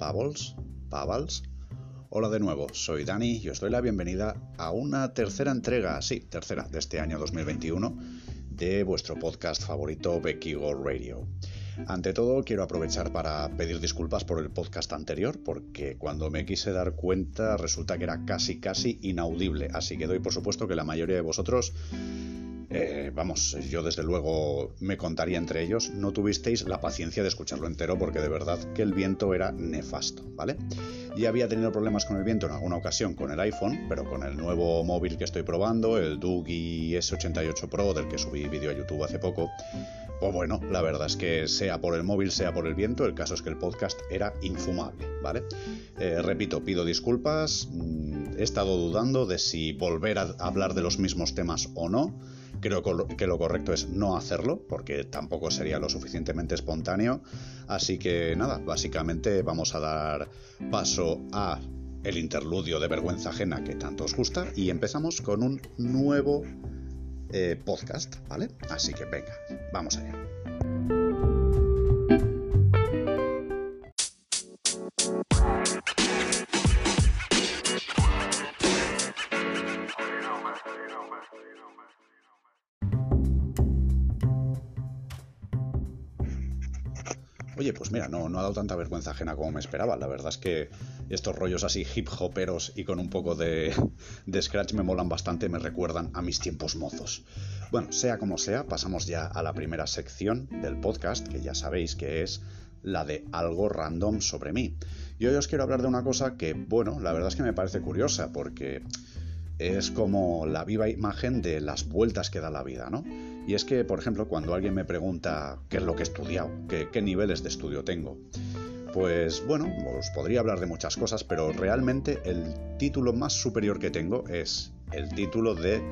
Pavels, Pavals. Hola de nuevo, soy Dani y os doy la bienvenida a una tercera entrega, sí, tercera de este año 2021 de vuestro podcast favorito Becky Gold Radio. Ante todo, quiero aprovechar para pedir disculpas por el podcast anterior, porque cuando me quise dar cuenta resulta que era casi, casi inaudible. Así que doy por supuesto que la mayoría de vosotros eh, vamos, yo desde luego me contaría entre ellos, no tuvisteis la paciencia de escucharlo entero porque de verdad que el viento era nefasto, ¿vale? Ya había tenido problemas con el viento en alguna ocasión con el iPhone, pero con el nuevo móvil que estoy probando, el Doogie S88 Pro del que subí vídeo a YouTube hace poco, pues bueno, la verdad es que sea por el móvil, sea por el viento, el caso es que el podcast era infumable, ¿vale? Eh, repito, pido disculpas, mm, he estado dudando de si volver a hablar de los mismos temas o no. Creo que lo correcto es no hacerlo, porque tampoco sería lo suficientemente espontáneo. Así que nada, básicamente vamos a dar paso a el interludio de vergüenza ajena que tanto os gusta y empezamos con un nuevo eh, podcast, ¿vale? Así que venga, vamos allá. Pues mira, no, no ha dado tanta vergüenza ajena como me esperaba. La verdad es que estos rollos así hip hoperos y con un poco de, de scratch me molan bastante, me recuerdan a mis tiempos mozos. Bueno, sea como sea, pasamos ya a la primera sección del podcast, que ya sabéis que es la de algo random sobre mí. Y hoy os quiero hablar de una cosa que, bueno, la verdad es que me parece curiosa, porque es como la viva imagen de las vueltas que da la vida, ¿no? Y es que, por ejemplo, cuando alguien me pregunta qué es lo que he estudiado, qué, niveles de estudio tengo, pues bueno, os podría hablar de muchas cosas, pero realmente el título más superior que tengo es el título de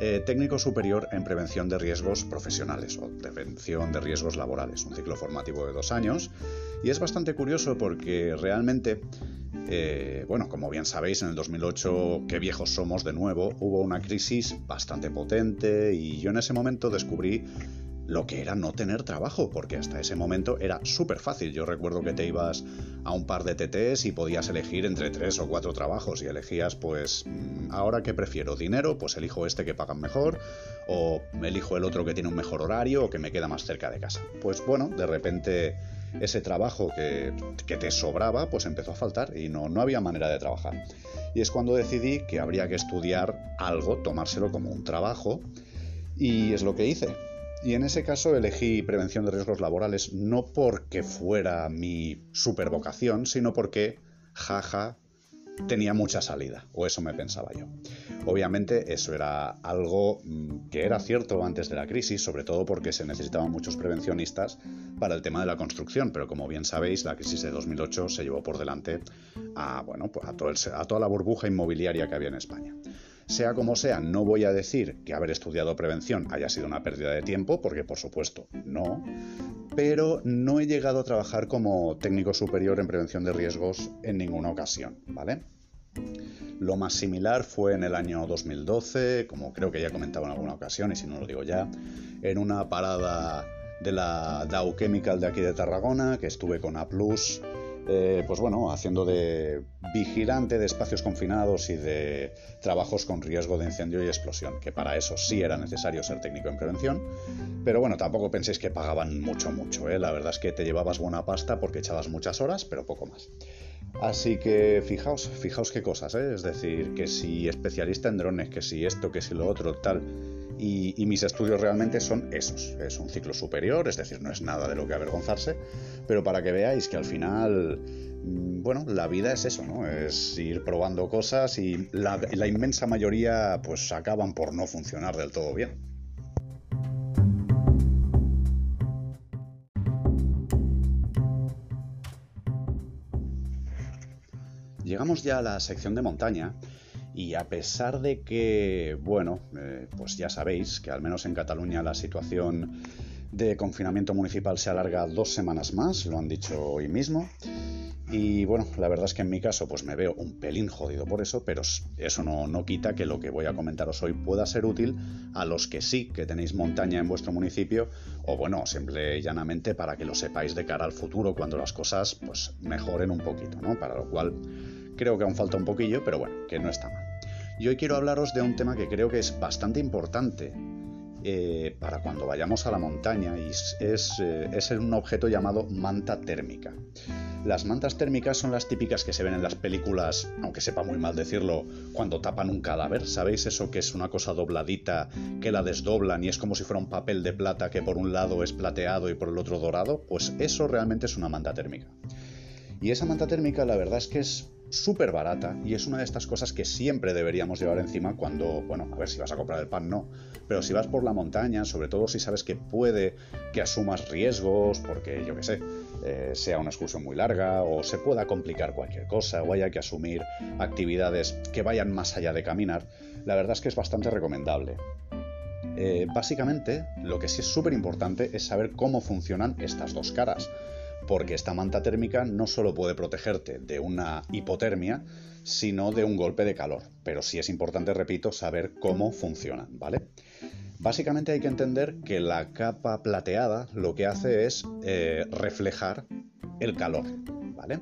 eh, técnico superior en prevención de riesgos profesionales o prevención de riesgos laborales, un ciclo formativo de dos años. Y es bastante curioso porque realmente eh, bueno, como bien sabéis, en el 2008, qué viejos somos de nuevo, hubo una crisis bastante potente y yo en ese momento descubrí lo que era no tener trabajo, porque hasta ese momento era súper fácil. Yo recuerdo que te ibas a un par de TTs y podías elegir entre tres o cuatro trabajos y elegías, pues, mm, ahora que prefiero dinero, pues elijo este que pagan mejor, o elijo el otro que tiene un mejor horario o que me queda más cerca de casa. Pues bueno, de repente ese trabajo que, te sobraba, pues empezó a faltar y no, no había manera de trabajar. Y es cuando decidí que habría que estudiar algo, tomárselo como un trabajo, y es lo que hice. Y en ese caso elegí prevención de riesgos laborales no porque fuera mi supervocación, sino porque, jaja, tenía mucha salida, o eso me pensaba yo. Obviamente eso era algo mm, que era cierto antes de la crisis, sobre todo porque se necesitaban muchos prevencionistas para el tema de la construcción, pero como bien sabéis, la crisis de 2008 se llevó por delante a, bueno, pues a, a toda la burbuja inmobiliaria que había en España. Sea como sea, no voy a decir que haber estudiado prevención haya sido una pérdida de tiempo, porque por supuesto no, pero no he llegado a trabajar como técnico superior en prevención de riesgos en ninguna ocasión, ¿vale? Lo más similar fue en el año 2012, como creo que ya he comentado en alguna ocasión, y si no lo digo ya, en una parada de la Dow Chemical de aquí de Tarragona, que estuve con A eh, pues bueno, haciendo de vigilante de espacios confinados y de trabajos con riesgo de incendio y explosión, que para eso sí era necesario ser técnico en prevención, pero bueno, tampoco penséis que pagaban mucho, mucho, ¿eh? la verdad es que te llevabas buena pasta porque echabas muchas horas, pero poco más. Así que fijaos, fijaos qué cosas, ¿eh? es decir, que si especialista en drones, que si esto, que si lo otro, tal, y, mis estudios realmente son esos. Es un ciclo superior, es decir, no es nada de lo que avergonzarse, pero para que veáis que al final, mm, bueno, la vida es eso, ¿no? Es ir probando cosas y la, la inmensa mayoría pues acaban por no funcionar del todo bien. Llegamos ya a la sección de montaña y a pesar de que, bueno, eh, pues ya sabéis que al menos en Cataluña la situación de confinamiento municipal se alarga dos semanas más, lo han dicho hoy mismo. Y bueno, la verdad es que en mi caso pues me veo un pelín jodido por eso, pero eso no, no, quita que lo que voy a comentaros hoy pueda ser útil a los que sí que tenéis montaña en vuestro municipio o bueno, simple y llanamente para que lo sepáis de cara al futuro cuando las cosas pues mejoren un poquito, ¿no? Para lo cual creo que aún falta un poquillo, pero bueno, que no está mal. Y hoy quiero hablaros de un tema que creo que es bastante importante eh, para cuando vayamos a la montaña y es, eh, es un objeto llamado manta térmica. Las mantas térmicas son las típicas que se ven en las películas, aunque sepa muy mal decirlo, cuando tapan un cadáver. ¿Sabéis eso que es una cosa dobladita, que la desdoblan y es como si fuera un papel de plata que por un lado es plateado y por el otro dorado? Pues eso realmente es una manta térmica. Y esa manta térmica la verdad es que es súper barata y es una de estas cosas que siempre deberíamos llevar encima cuando, bueno, a ver si vas a comprar el pan, no, pero si vas por la montaña, sobre todo si sabes que puede que asumas riesgos, porque yo qué sé, eh, sea una excursión muy larga o se pueda complicar cualquier cosa o haya que asumir actividades que vayan más allá de caminar, la verdad es que es bastante recomendable. Eh, básicamente, lo que sí es súper importante es saber cómo funcionan estas dos caras porque esta manta térmica no solo puede protegerte de una hipotermia, sino de un golpe de calor. Pero sí es importante, repito, saber cómo funcionan, ¿vale? Básicamente hay que entender que la capa plateada lo que hace es eh, reflejar el calor, ¿vale?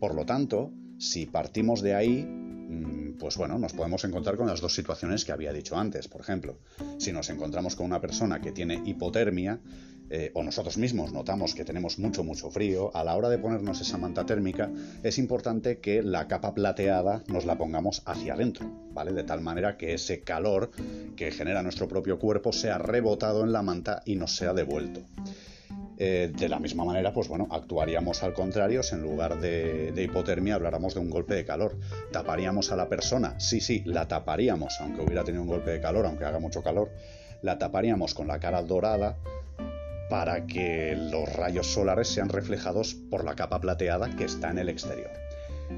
Por lo tanto, si partimos de ahí, mm, pues bueno, nos podemos encontrar con las dos situaciones que había dicho antes. Por ejemplo, si nos encontramos con una persona que tiene hipotermia, eh, o nosotros mismos notamos que tenemos mucho, mucho frío, a la hora de ponernos esa manta térmica, es importante que la capa plateada nos la pongamos hacia adentro, ¿vale? De tal manera que ese calor que genera nuestro propio cuerpo sea rebotado en la manta y nos sea devuelto. Eh, de la misma manera, pues bueno, actuaríamos al contrario, si en lugar de, de, hipotermia habláramos de un golpe de calor. ¿Taparíamos a la persona? Sí, sí, la taparíamos, aunque hubiera tenido un golpe de calor, aunque haga mucho calor, la taparíamos con la cara dorada para que los rayos solares sean reflejados por la capa plateada que está en el exterior.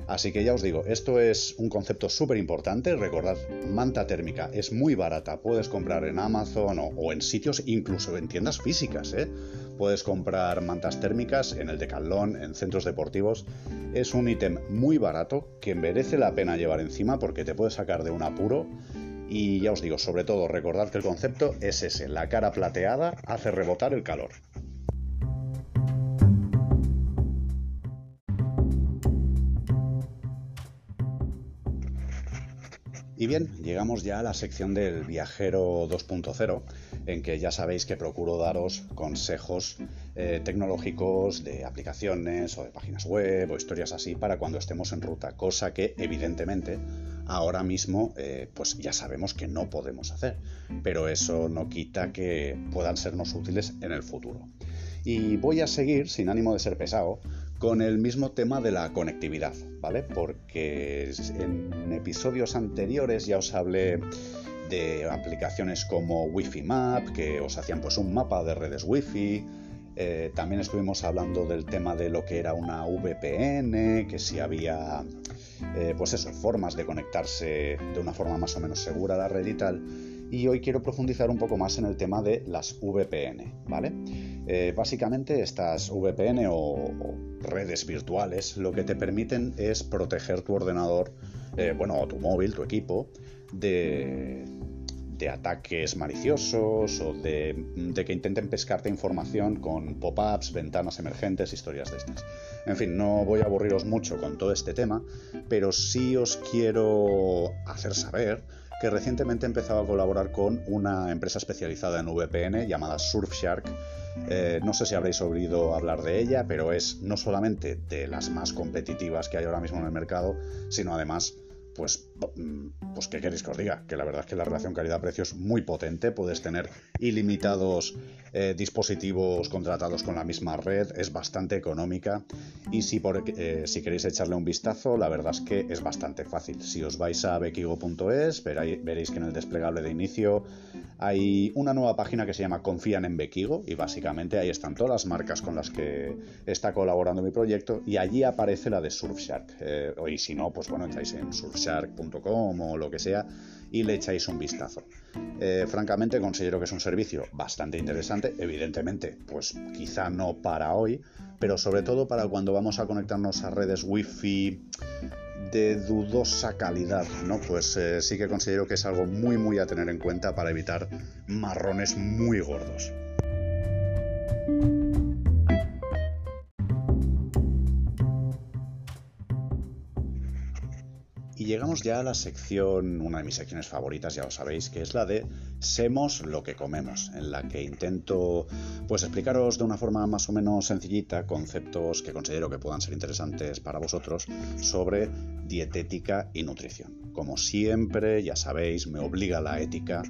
Así que ya os digo, esto es un concepto súper importante. Recordad, manta térmica es muy barata. Puedes comprar en Amazon o, en sitios, incluso en tiendas físicas. ¿eh? Puedes comprar mantas térmicas en el Decathlon, en centros deportivos. Es un ítem muy barato que merece la pena llevar encima porque te puede sacar de un apuro y ya os digo, sobre todo, recordad que el concepto es ese, la cara plateada hace rebotar el calor. Bien, llegamos ya a la sección del viajero 2.0, en que ya sabéis que procuro daros consejos eh, tecnológicos de aplicaciones o de páginas web o historias así para cuando estemos en ruta, cosa que evidentemente ahora mismo eh, pues ya sabemos que no podemos hacer, pero eso no quita que puedan sernos útiles en el futuro. Y voy a seguir, sin ánimo de ser pesado, con el mismo tema de la conectividad, ¿vale? Porque en episodios anteriores ya os hablé de aplicaciones como Wi-Fi Map, que os hacían pues un mapa de redes Wi-Fi. Eh, también estuvimos hablando del tema de lo que era una VPN, que si había eh, pues eso, formas de conectarse de una forma más o menos segura a la red y tal. Y hoy quiero profundizar un poco más en el tema de las VPN, ¿vale? Eh, básicamente estas VPN o, redes virtuales lo que te permiten es proteger tu ordenador, eh, bueno, tu móvil, tu equipo, de, de ataques maliciosos o de, que intenten pescarte información con pop-ups, ventanas emergentes, historias de estas. En fin, no voy a aburriros mucho con todo este tema, pero sí os quiero hacer saber que recientemente he empezado a colaborar con una empresa especializada en VPN llamada Surfshark. Eh, no sé si habréis oído hablar de ella, pero es no solamente de las más competitivas que hay ahora mismo en el mercado, sino además pues, mm, pues ¿qué queréis que os diga? Que la verdad es que la relación calidad-precio es muy potente, puedes tener ilimitados eh, dispositivos contratados con la misma red, es bastante económica y si, por, eh, si queréis echarle un vistazo, la verdad es que es bastante fácil. Si os vais a bekigo.es, veréis que en el desplegable de inicio hay una nueva página que se llama Confían en Bequigo y básicamente ahí están todas las marcas con las que está colaborando mi proyecto y allí aparece la de Surfshark. Eh, y si no, pues bueno, entráis en surfshark.com o lo que sea y le echáis un vistazo. Eh, francamente considero que es un servicio bastante interesante, evidentemente, pues quizá no para hoy, pero sobre todo para cuando vamos a conectarnos a redes wifi de dudosa calidad, ¿no? Pues eh, sí que considero que es algo muy muy a tener en cuenta para evitar marrones muy gordos. Y llegamos ya a la sección, una de mis secciones favoritas, ya lo sabéis, que es la de Semos lo que comemos, en la que intento pues explicaros de una forma más o menos sencillita conceptos que considero que puedan ser interesantes para vosotros sobre dietética y nutrición. Como siempre, ya sabéis, me obliga la ética.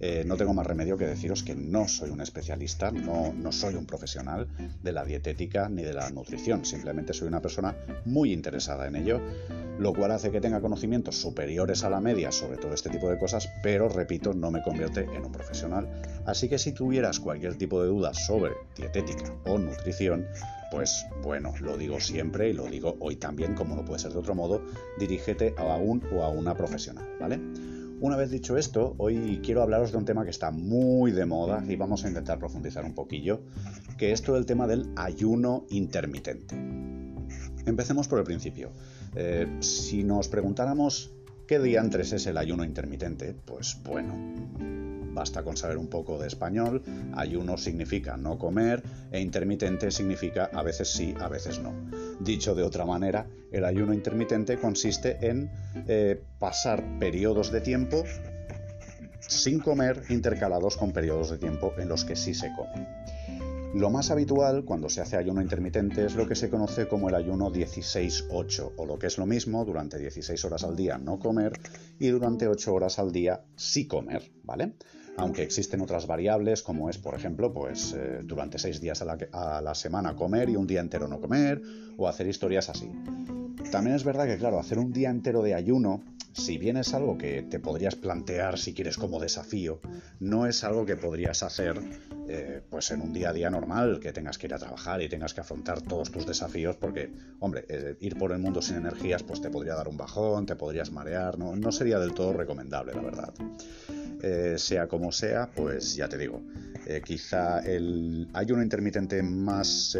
Eh, no tengo más remedio que deciros que no soy un especialista, no, no soy un profesional de la dietética ni de la nutrición. Simplemente soy una persona muy interesada en ello, lo cual hace que tenga conocimientos superiores a la media sobre todo este tipo de cosas, pero repito, no me convierte en un profesional. Así que si tuvieras cualquier tipo de dudas sobre dietética o nutrición, pues bueno, lo digo siempre y lo digo hoy también, como no puede ser de otro modo, dirígete a un o a una profesional, ¿vale? Una vez dicho esto, hoy quiero hablaros de un tema que está muy de moda y vamos a intentar profundizar un poquillo, que es todo el tema del ayuno intermitente. Empecemos por el principio. Eh, si nos preguntáramos qué diantres es el ayuno intermitente, pues bueno, Basta con saber un poco de español. Ayuno significa no comer e intermitente significa a veces sí, a veces no. Dicho de otra manera, el ayuno intermitente consiste en eh, pasar periodos de tiempo sin comer intercalados con periodos de tiempo en los que sí se come. Lo más habitual cuando se hace ayuno intermitente es lo que se conoce como el ayuno 16-8, o lo que es lo mismo, durante 16 horas al día no comer y durante 8 horas al día sí comer, ¿vale? aunque existen otras variables como es, por ejemplo, pues eh, durante seis días a la, a la, semana comer y un día entero no comer, o hacer historias así. También es verdad que, claro, hacer un día entero de ayuno, si bien es algo que te podrías plantear si quieres como desafío, no es algo que podrías hacer eh, pues en un día a día normal, que tengas que ir a trabajar y tengas que afrontar todos tus desafíos, porque, hombre, eh, ir por el mundo sin energías, pues te podría dar un bajón, te podrías marear, no, sería del todo recomendable, la verdad. Eh, sea como sea, pues ya te digo, quizá el ayuno intermitente más,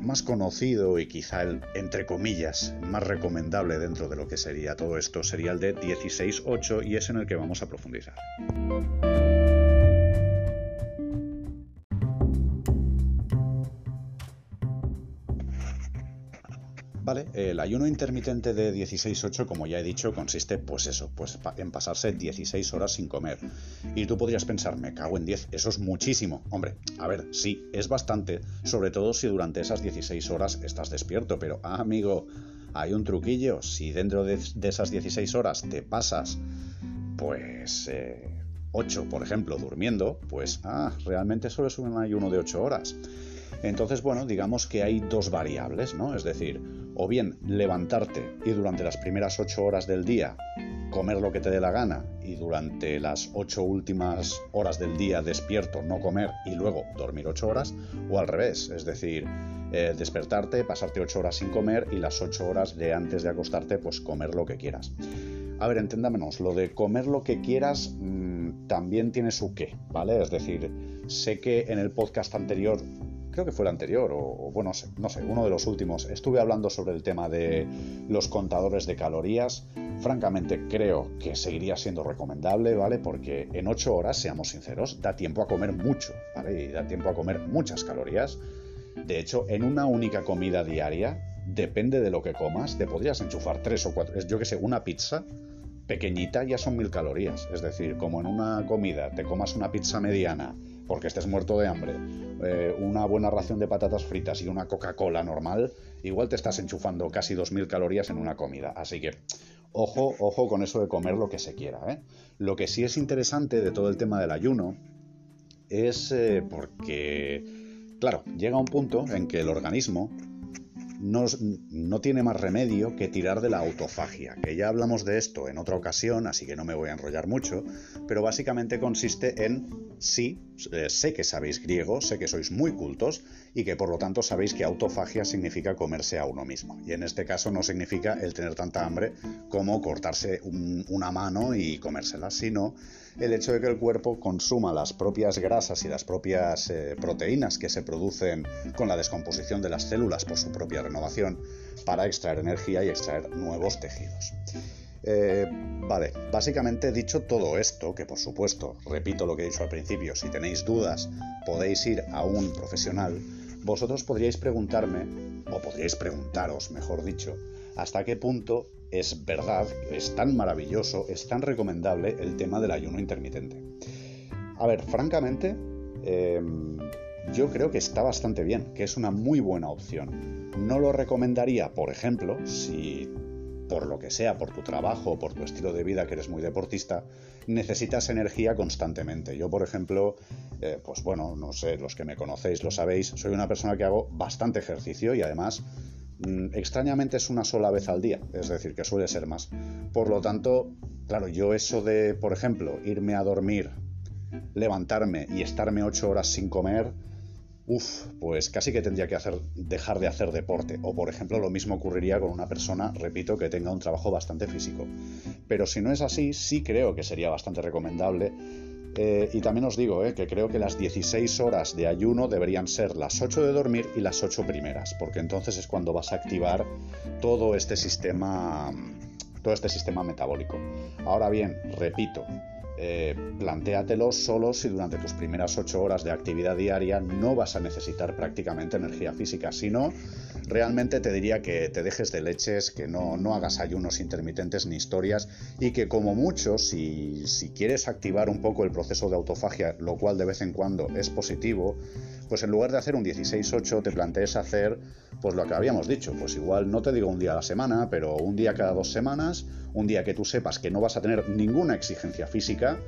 más conocido y quizá el, entre comillas, más recomendable dentro de lo que sería todo esto sería el de 16-8 y es en el que vamos a profundizar. El ayuno intermitente de 16-8, como ya he dicho, consiste, pues eso, pues en pasarse 16 horas sin comer. Y tú podrías pensar, me cago en 10, eso es muchísimo. Hombre, a ver, sí, es bastante, sobre todo si durante esas 16 horas estás despierto, pero, ah, amigo, hay un truquillo, si dentro de, esas 16 horas te pasas, pues... 8, eh, por ejemplo, durmiendo, pues, ah, realmente solo es un ayuno de 8 horas. Entonces, bueno, digamos que hay dos variables, ¿no? Es decir, o bien levantarte y durante las primeras ocho horas del día comer lo que te dé la gana y durante las ocho últimas horas del día despierto no comer y luego dormir ocho horas, o al revés, es decir, eh, despertarte, pasarte ocho horas sin comer y las ocho horas de antes de acostarte, pues comer lo que quieras. A ver, entendámonos, lo de comer lo que quieras mm, también tiene su qué, ¿vale? Es decir, sé que en el podcast anterior creo que fue el anterior, o, bueno, no sé, uno de los últimos, estuve hablando sobre el tema de los contadores de calorías. Francamente, creo que seguiría siendo recomendable, ¿vale? Porque en 8 horas, seamos sinceros, da tiempo a comer mucho, ¿vale? Y da tiempo a comer muchas calorías. De hecho, en una única comida diaria, depende de lo que comas, te podrías enchufar tres o cuatro, yo que sé, una pizza pequeñita ya son mil calorías. Es decir, como en una comida te comas una pizza mediana porque estés muerto de hambre, eh, una buena ración de patatas fritas y una Coca-Cola normal, igual te estás enchufando casi 2.000 calorías en una comida. Así que, ojo, ojo con eso de comer lo que se quiera. ¿eh? Lo que sí es interesante de todo el tema del ayuno es eh, porque, claro, llega un punto en que el organismo no, tiene más remedio que tirar de la autofagia, que ya hablamos de esto en otra ocasión, así que no me voy a enrollar mucho, pero básicamente consiste en, sí, eh, sé que sabéis griego, sé que sois muy cultos y que por lo tanto sabéis que autofagia significa comerse a uno mismo. Y en este caso no significa el tener tanta hambre como cortarse una mano y comérsela, sino el hecho de que el cuerpo consuma las propias grasas y las propias eh, proteínas que se producen con la descomposición de las células por su propia renovación para extraer energía y extraer nuevos tejidos. Eh, vale, básicamente dicho todo esto, que por supuesto, repito lo que he dicho al principio, si tenéis dudas podéis ir a un profesional, vosotros podríais preguntarme, o podríais preguntaros, mejor dicho, hasta qué punto es verdad, es tan maravilloso, es tan recomendable el tema del ayuno intermitente. A ver, francamente, em, yo creo que está bastante bien, que es una muy buena opción. No lo recomendaría, por ejemplo, si por lo que sea, por tu trabajo o por tu estilo de vida, que eres muy deportista, necesitas energía constantemente. Yo, por ejemplo, eh, pues bueno, no sé, los que me conocéis lo sabéis, soy una persona que hago bastante ejercicio y además extrañamente es una sola vez al día, es decir, que suele ser más. Por lo tanto, claro, yo eso de, por ejemplo, irme a dormir, levantarme y estarme ocho horas sin comer, uff, pues casi que tendría que hacer, dejar de hacer deporte. O, por ejemplo, lo mismo ocurriría con una persona, repito, que tenga un trabajo bastante físico. Pero si no es así, sí creo que sería bastante recomendable eh, y también os digo eh, que creo que las 16 horas de ayuno deberían ser las 8 de dormir y las 8 primeras, porque entonces es cuando vas a activar todo este sistema, todo este sistema metabólico. Ahora bien, repito, eh, plantéatelo solo si durante tus primeras 8 horas de actividad diaria no vas a necesitar prácticamente energía física. Si no, realmente te diría que te dejes de leches, que no, no hagas ayunos intermitentes ni historias y que como mucho, si, si quieres activar un poco el proceso de autofagia, lo cual de vez en cuando es positivo, pues en lugar de hacer un 16-8 te plantees hacer pues lo que habíamos dicho, pues igual no te digo un día a la semana, pero un día cada dos semanas, un día que tú sepas que no vas a tener ninguna exigencia física,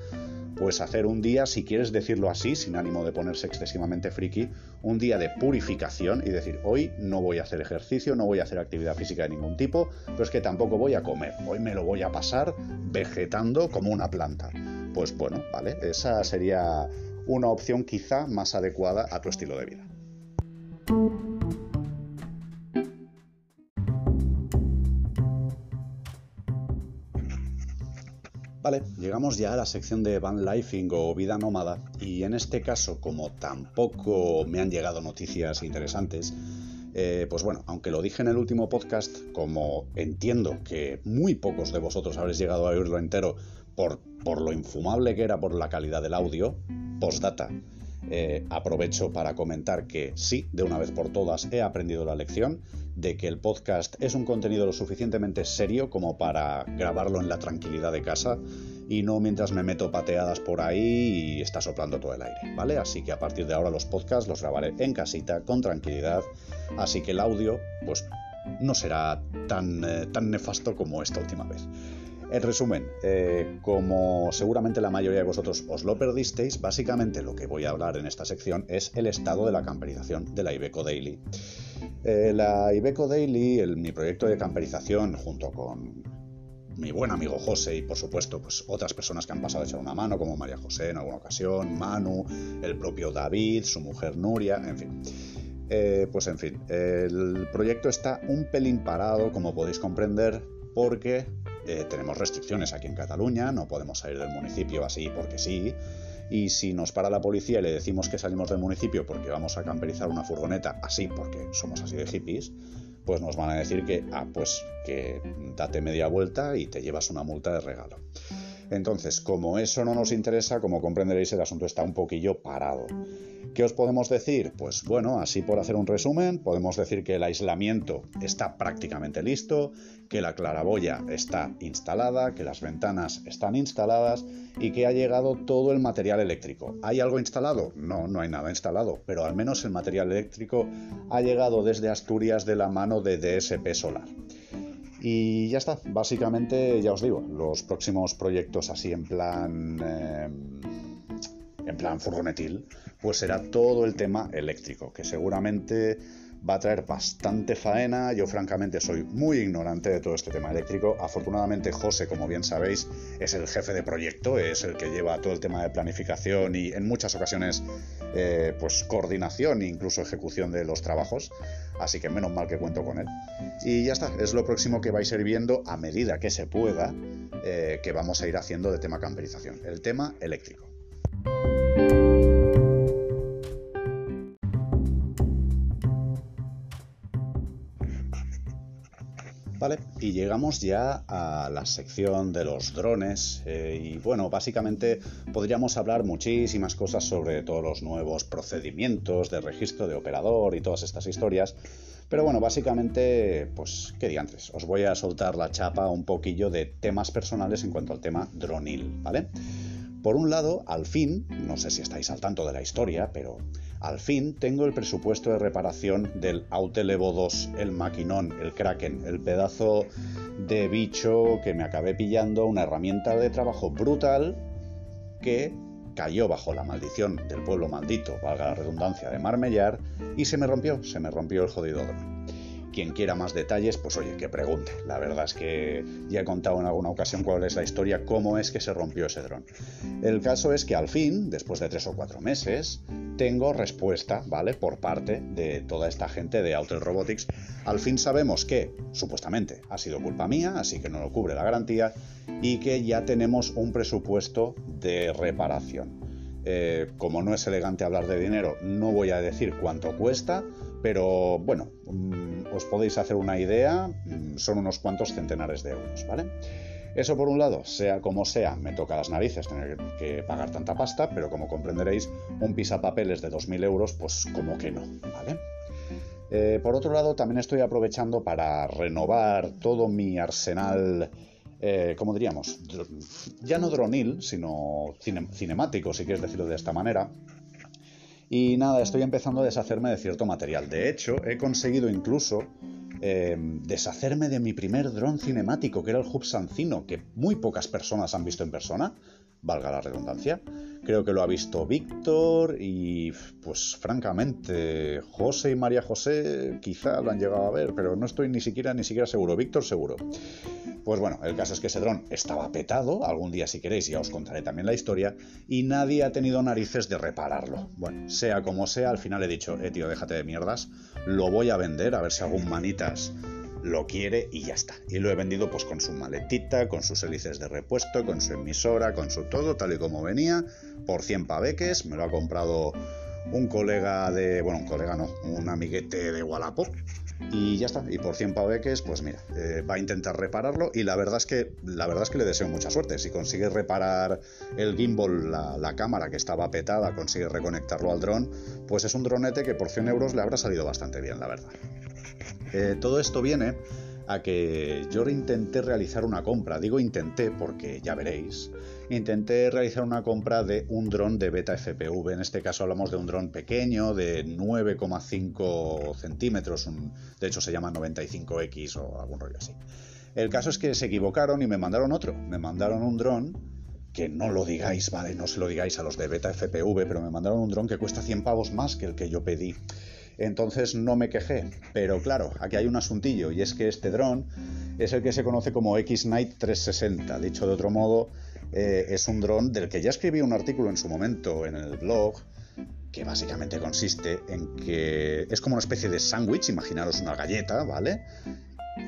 pues hacer un día, si quieres decirlo así, sin ánimo de ponerse excesivamente friki, un día de purificación y decir, hoy no voy a hacer ejercicio, no voy a hacer actividad física de ningún tipo, pero es que tampoco voy a comer, hoy me lo voy a pasar vegetando como una planta. Pues bueno, vale, esa sería una opción quizá más adecuada a tu estilo de vida. Vale, llegamos ya a la sección de van lifing o vida nómada y en este caso, como tampoco me han llegado noticias interesantes, eh, pues bueno, aunque lo dije en el último podcast, como entiendo que muy pocos de vosotros habréis llegado a oírlo entero por, por lo infumable que era por la calidad del audio, postdata, eh, aprovecho para comentar que sí, de una vez por todas he aprendido la lección de que el podcast es un contenido lo suficientemente serio como para grabarlo en la tranquilidad de casa y no mientras me meto pateadas por ahí y está soplando todo el aire, ¿vale? Así que a partir de ahora los podcasts los grabaré en casita, con tranquilidad, así que el audio, pues no será tan, eh, tan nefasto como esta última vez. En resumen, eh, como seguramente la mayoría de vosotros os lo perdisteis, básicamente lo que voy a hablar en esta sección es el estado de la camperización de la Ibeco Daily. Eh, la Ibeco Daily, mi proyecto de camperización, junto con mi buen amigo José y por supuesto pues otras personas que han pasado a echar una mano como María José en alguna ocasión, Manu, el propio David, su mujer Nuria, en fin. Eh, pues en fin, el proyecto está un pelín parado, como podéis comprender, porque eh, tenemos restricciones aquí en Cataluña, no podemos salir del municipio así porque sí. Y si nos para la policía y le decimos que salimos del municipio porque vamos a camperizar una furgoneta así porque somos así de hippies, pues nos van a decir que, ah, pues que date media vuelta y te llevas una multa de regalo. Entonces, como eso no nos interesa, como comprenderéis, el asunto está un poquillo parado. ¿Qué os podemos decir? Pues bueno, así por hacer un resumen, podemos decir que el aislamiento está prácticamente listo, que la claraboya está instalada, que las ventanas están instaladas y que ha llegado todo el material eléctrico. ¿Hay algo instalado? No, no hay nada instalado, pero al menos el material eléctrico ha llegado desde Asturias de la mano de DSP Solar. Y ya está, básicamente ya os digo, los próximos proyectos así en plan... Em, en plan furgonetil, pues será todo el tema eléctrico, que seguramente va a traer bastante faena. Yo francamente soy muy ignorante de todo este tema eléctrico. Afortunadamente José, como bien sabéis, es el jefe de proyecto, es el que lleva todo el tema de planificación y en muchas ocasiones eh, pues coordinación e incluso ejecución de los trabajos. Así que menos mal que cuento con él. Y ya está, es lo próximo que vais a ir viendo a medida que se pueda eh, que vamos a ir haciendo de tema camperización, el tema eléctrico. Vale, y llegamos ya a la sección de los drones eh, y bueno, básicamente podríamos hablar muchísimas cosas sobre todos los nuevos procedimientos de registro de operador y todas estas historias, pero bueno, básicamente, pues, ¿qué diantres? Os voy a soltar la chapa un poquillo de temas personales en cuanto al tema dronil, ¿vale? Por un lado, al fin, no sé si estáis al tanto de la historia, pero al fin tengo el presupuesto de reparación del Autel Evo 2, el maquinón, el Kraken, el pedazo de bicho que me acabé pillando, una herramienta de trabajo brutal que cayó bajo la maldición del pueblo maldito, valga la redundancia, de Marmellar, y se me rompió, se me rompió el jodido. Quien quiera más detalles, pues oye, que pregunte. La verdad es que ya he contado en alguna ocasión cuál es la historia, cómo es que se rompió ese dron. El caso es que al fin, después de tres o cuatro meses, tengo respuesta, ¿vale? Por parte de toda esta gente de Autel Robotics. Al fin sabemos que, supuestamente, ha sido culpa mía, así que no lo cubre la garantía, y que ya tenemos un presupuesto de reparación. Eh, como no es elegante hablar de dinero, no voy a decir cuánto cuesta, pero bueno, mm, os podéis hacer una idea, mm, son unos cuantos centenares de euros, ¿vale? Eso por un lado, sea como sea, me toca las narices tener que pagar tanta pasta, pero como comprenderéis, un pisapapeles de 2.000 euros, pues como que no, ¿vale? Eh, por otro lado, también estoy aprovechando para renovar todo mi arsenal, eh, ¿cómo diríamos? Ya no dronil, sino cinemático, si quieres decirlo de esta manera. Y nada, estoy empezando a deshacerme de cierto material. De hecho, he conseguido incluso em, deshacerme de mi primer dron cinemático, que era el Hub Sancino, que muy pocas personas han visto en persona, valga la redundancia. Creo que lo ha visto Víctor y, pues francamente, José y María José quizá lo han llegado a ver, pero no estoy ni siquiera ni siquiera seguro. Víctor seguro. Pues bueno, el caso es que ese dron estaba petado, algún día si queréis ya os contaré también la historia, y nadie ha tenido narices de repararlo. Bueno, sea como sea, al final he dicho, eh tío, déjate de mierdas, lo voy a vender, a ver si algún manitas lo quiere y ya está. Y lo he vendido pues con su maletita, con sus hélices de repuesto, con su emisora, con su todo, tal y como venía, por 100 paveques, me lo ha comprado un colega de, bueno, un colega no, un amiguete de Wallapop y ya está, y por 100 paveques, pues mira, eh, va a intentar repararlo y la verdad es que la verdad es que le deseo mucha suerte. Si consigue reparar el gimbal, la, cámara que estaba petada, consigue reconectarlo al dron, pues es un dronete que por 100 euros le habrá salido bastante bien, la verdad. Eh, todo esto viene a que yo intenté realizar una compra. Digo intenté porque ya veréis. Intenté realizar una compra de un dron de beta FPV. En este caso hablamos de un dron pequeño de 9,5 centímetros. de hecho se llama 95X o algún rollo así. El caso es que se equivocaron y me mandaron otro. Me mandaron un dron que no lo digáis, vale, no se lo digáis a los de beta FPV, pero me mandaron un dron que cuesta 100 pavos más que el que yo pedí. Entonces no me quejé. Pero claro, aquí hay un asuntillo y es que este dron es el que se conoce como X-Night 360. Dicho de otro modo, eh, es un dron del que ya escribí un artículo en su momento en el blog que básicamente consiste en que es como una especie de sándwich, imaginaros una galleta, ¿vale?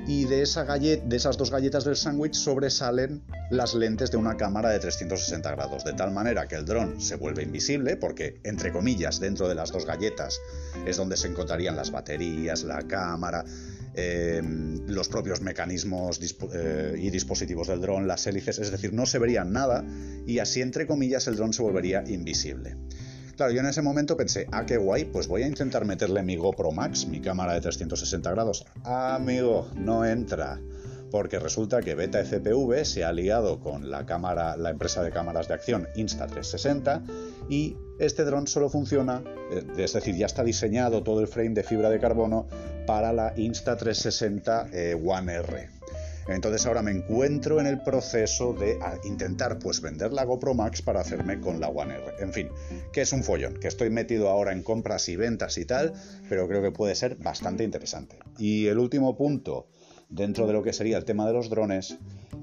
y de, esa galleta, de esas dos galletas del sándwich sobresalen las lentes de una cámara de 360 grados, de tal manera que el dron se vuelve invisible, porque, entre comillas, dentro de las dos galletas es donde se encontrarían las baterías, la cámara, em, los propios mecanismos eh, y dispositivos del dron, las hélices, es decir, no se vería nada y así, entre comillas, el dron se volvería invisible. Claro, yo en ese momento pensé, ah, qué guay, pues voy a intentar meterle mi GoPro Max, mi cámara de 360 grados. amigo, no entra. Porque resulta que Beta FPV se ha aliado con la, cámara, la empresa de cámaras de acción Insta360 y este dron solo funciona, eh, es decir, ya está diseñado todo el frame de fibra de carbono para la Insta360 eh, One R. Entonces ahora me encuentro en el proceso de intentar pues vender la GoPro Max para hacerme con la One R. En fin, que es un follón, que estoy metido ahora en compras y ventas y tal, pero creo que puede ser bastante interesante. Y el último punto dentro de lo que sería el tema de los drones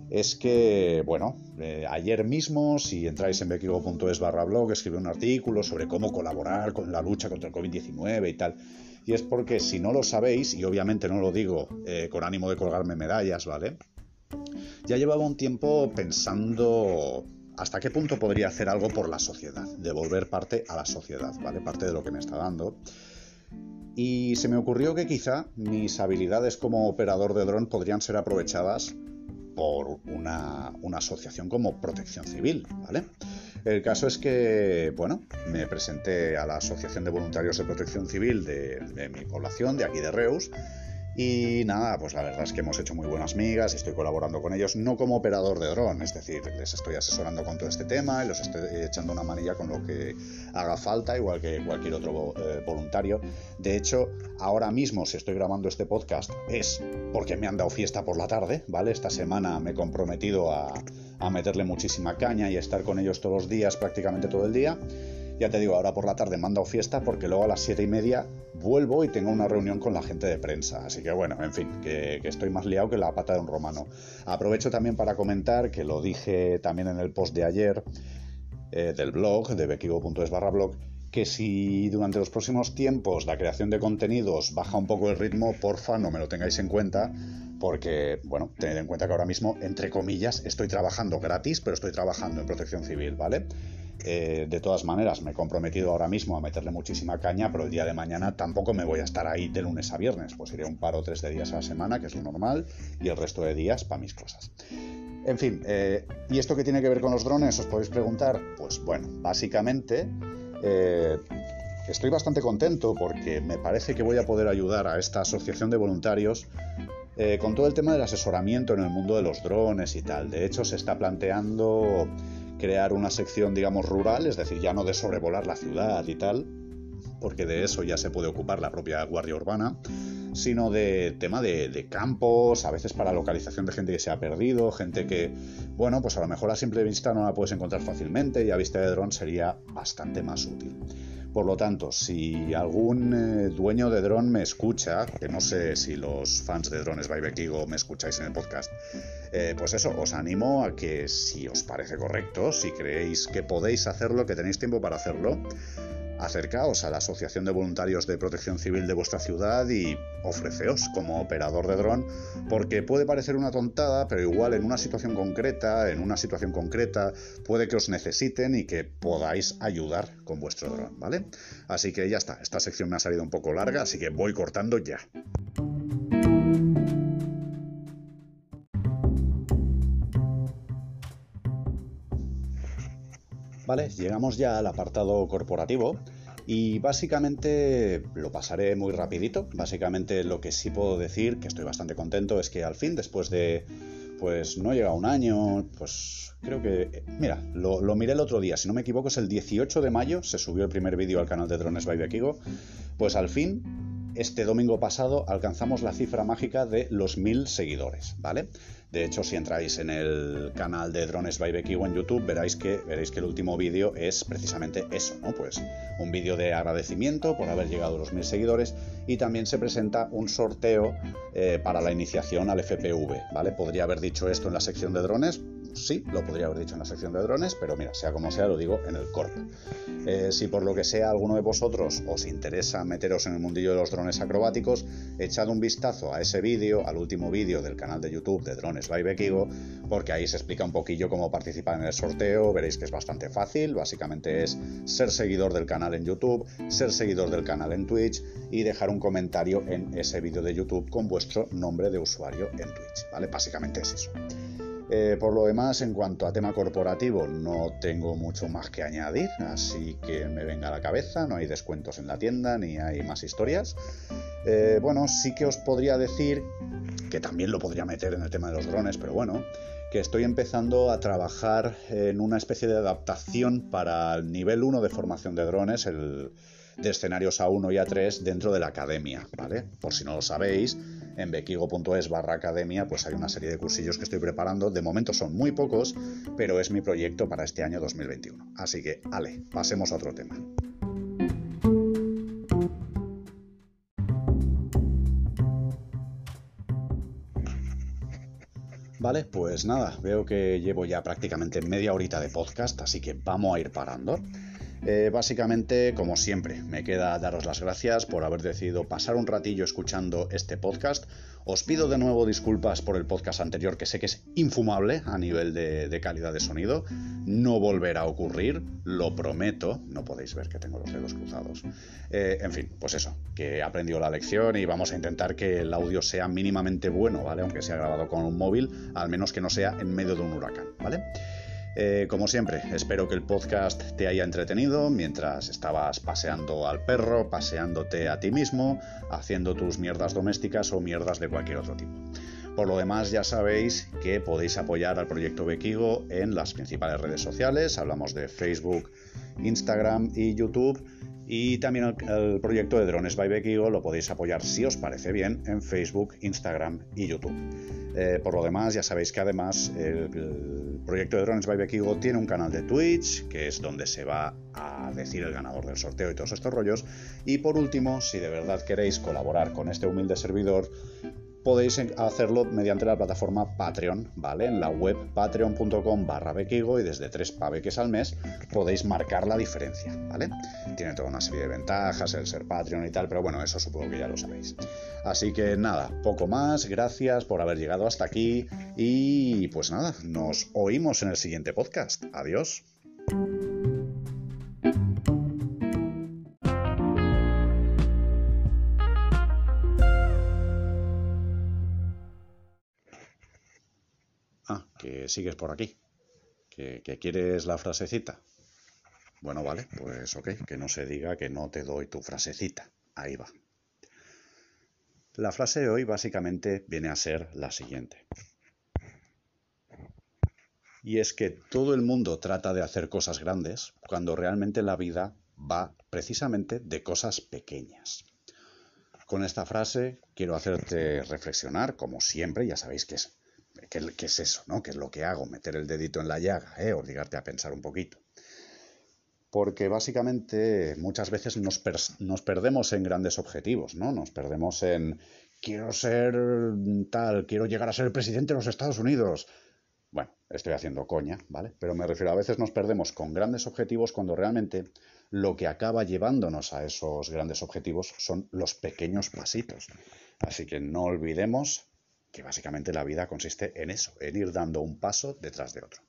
es que, bueno, eh, ayer mismo, si entráis en bequigo.es barra blog, escribí un artículo sobre cómo colaborar con la lucha contra el COVID-19 y tal. Y es porque si no lo sabéis, y obviamente no lo digo eh, con ánimo de colgarme medallas, ¿vale? Ya llevaba un tiempo pensando hasta qué punto podría hacer algo por la sociedad, devolver parte a la sociedad, ¿vale? Parte de lo que me está dando. Y se me ocurrió que quizá mis habilidades como operador de dron podrían ser aprovechadas por una, asociación como Protección Civil, ¿vale? El caso es que, bueno, me presenté a la Asociación de Voluntarios de Protección Civil de, de mi población, de aquí de Reus, y nada, pues la verdad es que hemos hecho muy buenas migas, estoy colaborando con ellos, no como operador de dron, es decir, les estoy asesorando con todo este tema y los estoy echando una manilla con lo que haga falta, igual que cualquier otro eh, voluntario. De hecho, ahora mismo, si estoy grabando este podcast, es porque me han dado fiesta por la tarde, ¿vale? Esta semana me he comprometido a, a meterle muchísima caña y estar con ellos todos los días, prácticamente todo el día. Ya te digo, ahora por la tarde mando fiesta porque luego a las siete y media vuelvo y tengo una reunión con la gente de prensa. Así que bueno, en fin, que, estoy más liado que la pata de un romano. Aprovecho también para comentar, que lo dije también en el post de ayer eh, del blog, de bequigo.es barra blog, que si durante los próximos tiempos la creación de contenidos baja un poco el ritmo, porfa, no me lo tengáis en cuenta, porque, bueno, tened en cuenta que ahora mismo, entre comillas, estoy trabajando gratis, pero estoy trabajando en protección civil, ¿vale? Eh, de todas maneras, me he comprometido ahora mismo a meterle muchísima caña, pero el día de mañana tampoco me voy a estar ahí de lunes a viernes, pues iré un par o tres de días a la semana, que es lo normal, y el resto de días para mis cosas. En fin, eh, ¿y esto qué tiene que ver con los drones? Os podéis preguntar. Pues bueno, básicamente eh, estoy bastante contento porque me parece que voy a poder ayudar a esta asociación de voluntarios con todo el tema del asesoramiento en el mundo de los drones y tal. De hecho, se está planteando crear una sección, digamos, rural, es decir, ya no de sobrevolar la ciudad y tal, porque de eso ya se puede ocupar la propia Guardia Urbana, sino de tema de, campos, a veces para localización de gente que se ha perdido, gente que, bueno, pues a lo mejor a simple vista no la puedes encontrar fácilmente y a vista de dron sería bastante más útil. Por lo tanto, si algún eh, dueño de dron me escucha, que no sé si los fans de Drones by Bekigo me escucháis en el podcast, eh, pues eso, os animo a que si os parece correcto, si creéis que podéis hacerlo, que tenéis tiempo para hacerlo, acercaos a la Asociación de Voluntarios de Protección Civil de vuestra ciudad y ofreceos como operador de dron, porque puede parecer una tontada, pero igual en una situación concreta, en una situación concreta, puede que os necesiten y que podáis ayudar con vuestro dron, ¿vale? Así que ya está, esta sección me ha salido un poco larga, así que voy cortando ya. Vale, llegamos ya al apartado corporativo y básicamente lo pasaré muy rapidito. Básicamente lo que sí puedo decir, que estoy bastante contento, es que al fin, después de, pues no llega un año, pues creo que, mira, lo, miré el otro día, si no me equivoco es el 18 de mayo, se subió el primer vídeo al canal de Drones by Bekigo, pues al fin, este domingo pasado alcanzamos la cifra mágica de los mil seguidores, ¿vale? De hecho, si entráis en el canal de Drones by Bekigo en YouTube, veréis que, veréis que el último vídeo es precisamente eso, ¿no? Pues un vídeo de agradecimiento por haber llegado a los mil seguidores y también se presenta un sorteo eh, para la iniciación al FPV, ¿vale? Podría haber dicho esto en la sección de drones, sí, lo podría haber dicho en la sección de drones, pero mira, sea como sea, lo digo en el corto. Eh, si por lo que sea alguno de vosotros os interesa meteros en el mundillo de los drones acrobáticos, echad un vistazo a ese vídeo, al último vídeo del canal de YouTube de Drones by Bekigo, porque ahí se explica un poquillo cómo participar en el sorteo, veréis que es bastante fácil, básicamente es ser seguidor del canal en YouTube, ser seguidor del canal en Twitch y dejar un comentario en ese vídeo de YouTube con vuestro nombre de usuario en Twitch, ¿vale? Básicamente es eso. Eh, por lo demás, en cuanto a tema corporativo, no tengo mucho más que añadir, así que me venga a la cabeza, no hay descuentos en la tienda ni hay más historias. Eh, bueno, sí que os podría decir, que también lo podría meter en el tema de los drones, pero bueno, que estoy empezando a trabajar en una especie de adaptación para el nivel 1 de formación de drones, el, de escenarios A1 y A3 dentro de la academia, ¿vale? Por si no lo sabéis, en bequigo.es barra academia pues hay una serie de cursillos que estoy preparando. De momento son muy pocos, pero es mi proyecto para este año 2021. Así que, ale, pasemos a otro tema. Vale, pues nada, veo que llevo ya prácticamente media horita de podcast, así que vamos a ir parando. Eh, básicamente, como siempre, me queda daros las gracias por haber decidido pasar un ratillo escuchando este podcast. Os pido de nuevo disculpas por el podcast anterior, que sé que es infumable a nivel de, calidad de sonido. No volverá a ocurrir, lo prometo. No podéis ver que tengo los dedos cruzados. Eh, en fin, pues eso, que he aprendido la lección y vamos a intentar que el audio sea mínimamente bueno, ¿vale? Aunque sea grabado con un móvil, al menos que no sea en medio de un huracán, ¿vale? Eh, como siempre, espero que el podcast te haya entretenido mientras estabas paseando al perro, paseándote a ti mismo, haciendo tus mierdas domésticas o mierdas de cualquier otro tipo. Por lo demás, ya sabéis que podéis apoyar al proyecto Bequigo en las principales redes sociales. Hablamos de Facebook, Instagram y YouTube. Y también el, proyecto de Drones by Bequigo lo podéis apoyar si os parece bien en Facebook, Instagram y YouTube. Eh, por lo demás, ya sabéis que además el, proyecto de Drones by Bekigo tiene un canal de Twitch, que es donde se va a decir el ganador del sorteo y todos estos rollos. Y por último, si de verdad queréis colaborar con este humilde servidor, podéis hacerlo mediante la plataforma Patreon, ¿vale? En la web patreon.com barra bequigo y desde 3 paveques al mes podéis marcar la diferencia, ¿vale? Tiene toda una serie de ventajas el ser Patreon y tal, pero bueno, eso supongo que ya lo sabéis. Así que nada, poco más, gracias por haber llegado hasta aquí y pues nada, nos oímos en el siguiente podcast. Adiós. Sigues por aquí. ¿Que, quieres la frasecita? Bueno, vale, pues ok, que no se diga que no te doy tu frasecita. Ahí va. La frase de hoy básicamente viene a ser la siguiente. Y es que todo el mundo trata de hacer cosas grandes cuando realmente la vida va precisamente de cosas pequeñas. Con esta frase quiero hacerte reflexionar, como siempre, ya sabéis que es ¿Qué, es eso? ¿no? ¿Qué es lo que hago? Meter el dedito en la llaga, ¿eh? obligarte a pensar un poquito. Porque básicamente muchas veces nos, nos perdemos en grandes objetivos, ¿no? Nos perdemos en quiero ser tal, quiero llegar a ser presidente de los Estados Unidos. Bueno, estoy haciendo coña, ¿vale? Pero me refiero, a veces nos perdemos con grandes objetivos cuando realmente lo que acaba llevándonos a esos grandes objetivos son los pequeños pasitos. Así que no olvidemos que básicamente la vida consiste en eso, en ir dando un paso detrás de otro.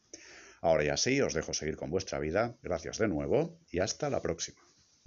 Ahora ya sí, os dejo seguir con vuestra vida. Gracias de nuevo y hasta la próxima.